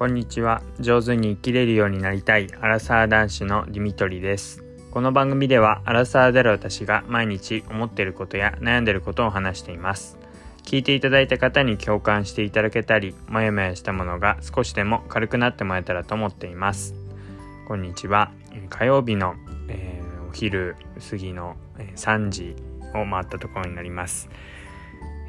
こんにちは。上手に生きれるようになりたい。アラサー男子のディミトリです。この番組ではアラサーである私が毎日思っていることや悩んでいることを話しています。聞いていただいた方に共感していただけたりもやもやしたものが少しでも軽くなってもらえたらと思っています。こんにちは。火曜日の、えー、お昼過ぎの3時を回ったところになります。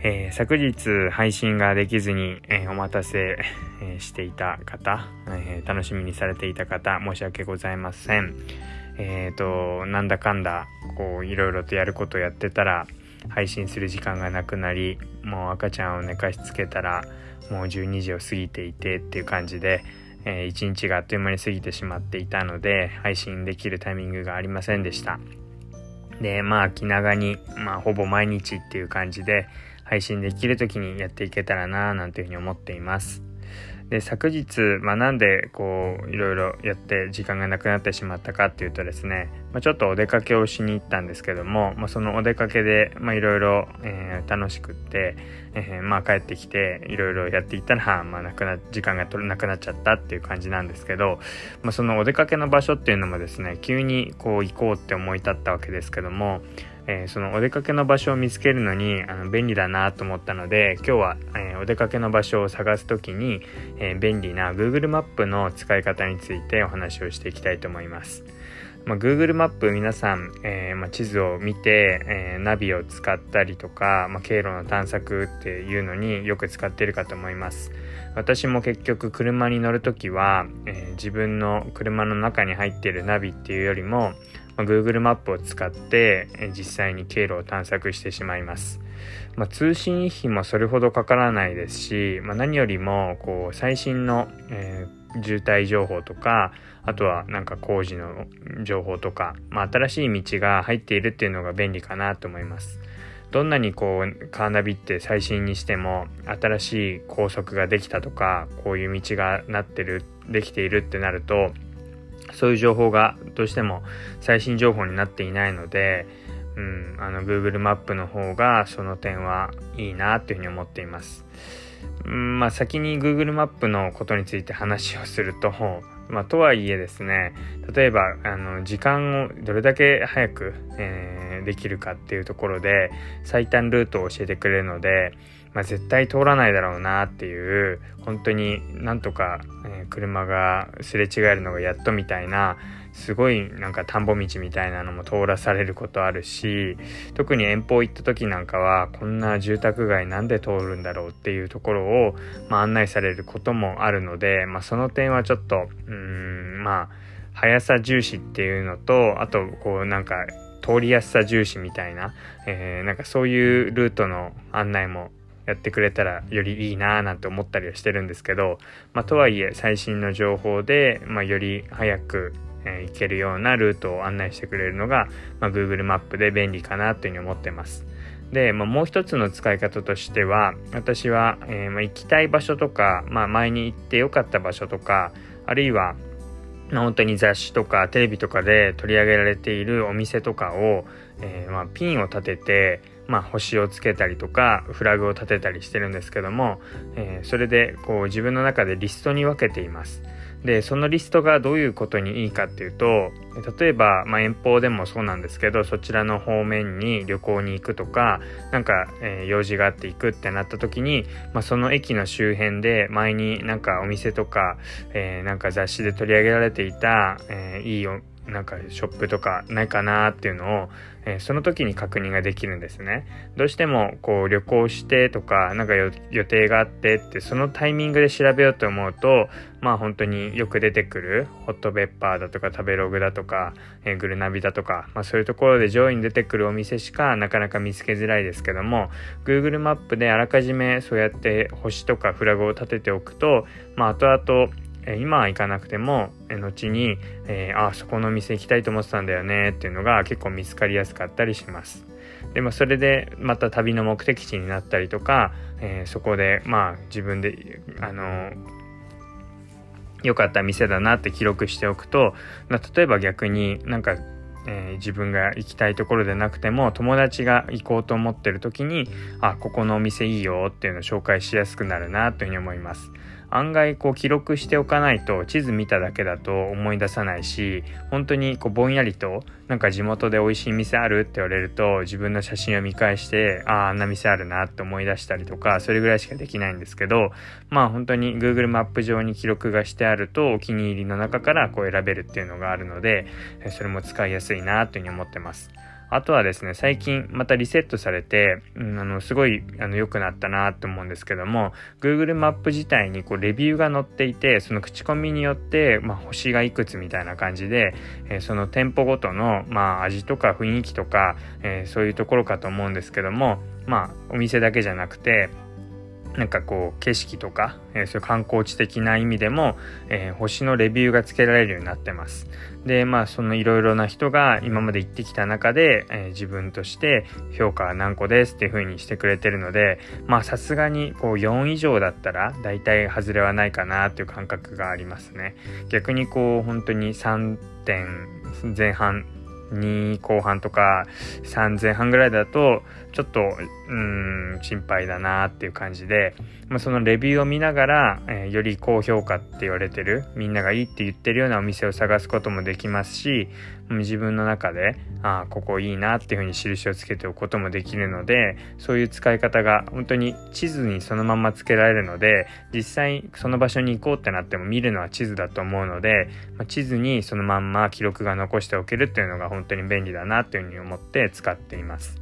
えー、昨日配信ができずに、えー、お待たせ、えー、していた方、え楽しみにされていた方申し訳ございません。えっ、となんだかんだこういろいろとやることをやってたら配信する時間がなくなりもう赤ちゃんを寝かしつけたらもう12時を過ぎていてっていう感じで、え1日があっという間に過ぎてしまっていたので配信できるタイミングがありませんでした。でまあ気長に、まあ、ほぼ毎日っていう感じで配信できる時にやっていけたらななんていうふうに思っています。で昨日、まあ、なんでこういろいろやって時間がなくなってしまったかっていうとですね、まあ、ちょっとお出かけをしに行ったんですけども、まあ、そのお出かけでいろいろ楽しくって、えー、まあ帰ってきていろいろやっていったら、まあ、なくな時間が取れなくなっちゃったっていう感じなんですけど、まあ、そのお出かけの場所っていうのもですね急にこう行こうって思い立ったわけですけどもえー、そのお出かけの場所を見つけるのにあの便利だなと思ったので今日は、えー、お出かけの場所を探す時に、えー、便利な Google マップの使い方についてお話をしていきたいと思います。まあ、Google マップ皆さん、えーまあ、地図を見て、え、ナビを使ったりとか、まあ、経路の探索っていうのによく使ってるかと思います。私も結局車に乗る時は、え、自分の車の中に入ってるナビっていうよりも、Google マップを使って、実際に経路を探索してしまいます。まあ、通信費もそれほどかからないですし、まあ、何よりもこう最新の、えー、渋滞情報とかあとはなんか工事の情報とか、まあ、新しい道が入っているっていうのが便利かなと思います。どんなにこうカーナビって最新にしても新しい高速ができたとかこういう道がなってるできているってなるとそういう情報がどうしても最新情報になっていないので、うん、あの Google マップの方がその点はいいなというふうに思っています。うん、まあ先に Google マップのことについて話をすると、まあとはいえですね、例えばあの時間をどれだけ早く、えー、できるかっていうところで最短ルートを教えてくれるので、まあ、絶対通らないだろうなっていう本当になんとか、えー、車がすれ違えるのがやっとみたいなすごいなんか田んぼ道みたいなのも通らされることあるし特に遠方行った時なんかはこんな住宅街なんで通るんだろうっていうところを、まあ、案内されることもあるので、まあ、その点はちょっとうんまあ速さ重視っていうのとあとこうなんか通りやすさ重視みたいな、えー、なんかそういうルートの案内もやってくれたらよりいいなーなんて思ったりはしてるんですけど、まあ、とはいえ最新の情報で、まあ、より早く、えー、行けるようなルートを案内してくれるのが、まあ、Google マップで便利かなというふうに思ってます。で、まあ、もう一つの使い方としては私は、えー、まあ、行きたい場所とか、まあ、前に行ってよかった場所とかあるいは本当に雑誌とかテレビとかで取り上げられているお店とかを、えー、まあ、ピンを立ててまあ、星をつけたりとかフラグを立てたりしてるんですけども、えー、それでこう自分の中でリストに分けています。でそのリストがどういうことにいいかっていうと例えば、まあ、遠方でもそうなんですけどそちらの方面に旅行に行くとかなんか、えー、用事があって行くってなった時に、まあ、その駅の周辺で前になんかお店とか、えー、なんか雑誌で取り上げられていた、えー、いいなんかショップとかないかなっていうのを、えー、その時に確認ができるんですね。どうしてもこう旅行してとかなんか予定があってってそのタイミングで調べようと思うとまあ本当によく出てくるホットペッパーだとか食べログだとか、えー、グルナビだとか、まあ、そういうところで上位に出てくるお店しかなかなか見つけづらいですけども Google マップであらかじめそうやって星とかフラグを立てておくとまあ後々え今は行かなくても、え後に、えー、あそこの店行きたいと思ってたんだよねっていうのが結構見つかりやすかったりします。でもそれでまた旅の目的地になったりとか、えー、そこでまあ自分であの良かった店だなって記録しておくとまあ例えば逆になんかえー、自分が行きたいところでなくても友達が行こうと思ってる時にあここのお店いいよっていうのを紹介しやすくなるなというふうに思います案外こう記録しておかないと地図見ただけだと思い出さないし本当にこうぼんやりとなんか地元で美味しい店あるって言われると自分の写真を見返してあああんな店あるなって思い出したりとかそれぐらいしかできないんですけどまあ本当に Google マップ上に記録がしてあるとお気に入りの中からこう選べるっていうのがあるのでそれも使いやすいなというふうに思ってます。あとはですね、最近またリセットされて、うん、あの、すごい、あの、良くなったなと思うんですけども、Google マップ自体にこう、レビューが載っていて、その口コミによって、まあ、星がいくつみたいな感じで、えー、その店舗ごとの、まあ、味とか雰囲気とか、えー、そういうところかと思うんですけども、まあ、お店だけじゃなくて、なんかこう景色とか、えー、そういう観光地的な意味でも、えー、星のレビューがつけられるようになってます。で、まあそのいろいろな人が今まで行ってきた中で、えー、自分として評価は何個ですっていう風にしてくれてるので、まあさすがにこう4以上だったら大体外れはないかなっていう感覚がありますね。逆にこう本当に3点前半2後半とか3前半ぐらいだとちょっとうん心配だなっていう感じで、まあ、そのレビューを見ながら、えー、より高評価って言われてるみんながいいって言ってるようなお店を探すこともできますし自分の中であここいいなっていうふうに印をつけておくこともできるのでそういう使い方が本当に地図にそのままつけられるので実際その場所に行こうってなっても見るのは地図だと思うので、まあ、地図にそのまんま記録が残しておけるっていうのが本当に便利だなっていうふうに思って使っています。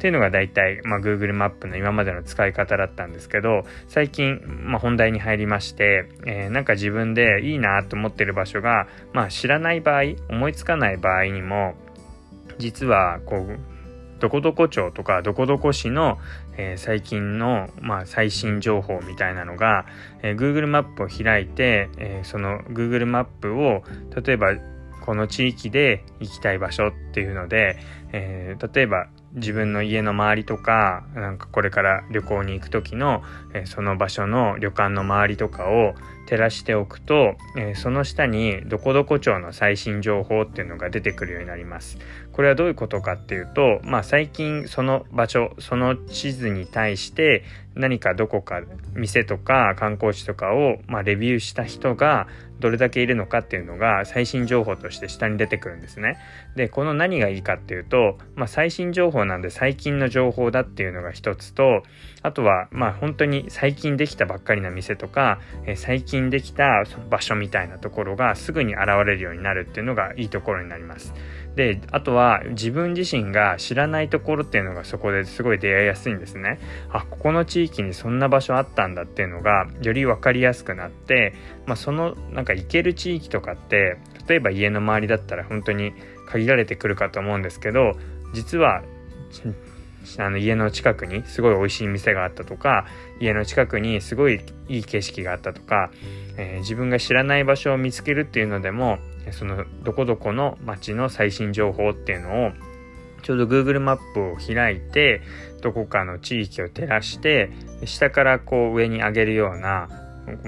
っていうのが大体、まあ、Google マップの今までの使い方だったんですけど、最近、まあ、本題に入りまして、えー、なんか自分でいいなと思ってる場所が、まあ、知らない場合、思いつかない場合にも、実は、こう、どこどこ町とかどこどこ市の、えー、最近の、まあ、最新情報みたいなのが、えー、Google マップを開いて、えー、その Google マップを例えばこの地域で行きたい場所っていうので、え、例えば自分の家の周りとかなんかこれから旅行に行く時の、え、その場所の旅館の周りとかを照らしておくと、え、その下にどこどこ町の最新情報っていうのが出てくるようになります。これはどういうことかっていうと、まあ最近その場所、その地図に対して何かどこか店とか観光地とかを、まあ、レビューした人がどれだけいるのかっていうのが最新情報として下に出てくるんですね。で、この何がいいかっていうと、まあ、最新情報なんで最近の情報だっていうのが一つと、あとは、まあ本当に最近できたばっかりな店とか、え、最近できた場所みたいなところがすぐに現れるようになるっていうのがいいところになります。で、あとは自分自身が知らないところっていうのがそこですごい出会いやすいんですね。あ、ここの地域にそんな場所あったんだっていうのがより分かりやすくなって、まあ、そのなんか行ける地域とかって例えば家の周りだったら本当に限られてくるかと思うんですけど実はあの家の近くにすごい美味しい店があったとか家の近くにすごいいい景色があったとか、えー、自分が知らない場所を見つけるっていうのでもそのどこどこの街の最新情報っていうのをちょうど Google マップを開いてどこかの地域を照らして下からこう上に上げるような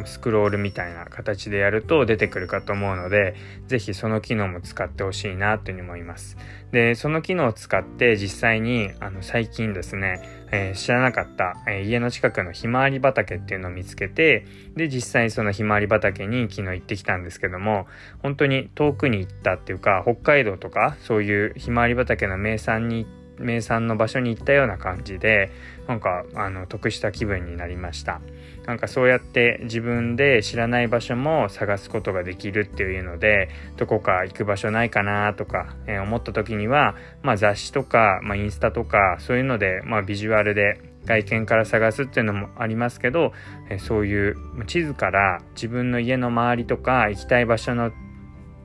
スクロールみたいな形でやると出てくるかと思うので、ぜひその機能も使ってほしいなというふうに思います。で、その機能を使って実際にあの最近ですね、えー、知らなかった、えー、家の近くのひまわり畑っていうのを見つけて、で、実際にそのひまわり畑に昨日行ってきたんですけども、本当に遠くに行ったっていうか、北海道とかそういうひまわり畑の名産に行って名産の場所に行ったような感じで、なんか、あの、得した気分になりました。なんかそうやって自分で知らない場所も探すことができるっていうのでどこか行く場所ないかなとか、えー、思った時には、まあ、雑誌とか、まあ、インスタとかそういうので、まあ、ビジュアルで外見から探すっていうのもありますけど、えー、そういう地図から自分の家の周りとか行きたい場所の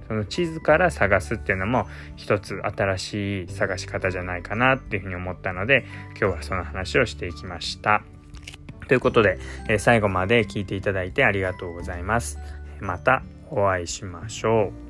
その地図から探すっていうのも一つ新しい探し方じゃないかなっていうふうに思ったので今日はその話をしていきました。ということで、え最後まで聞いていただいてありがとうございます。またお会いしましょう。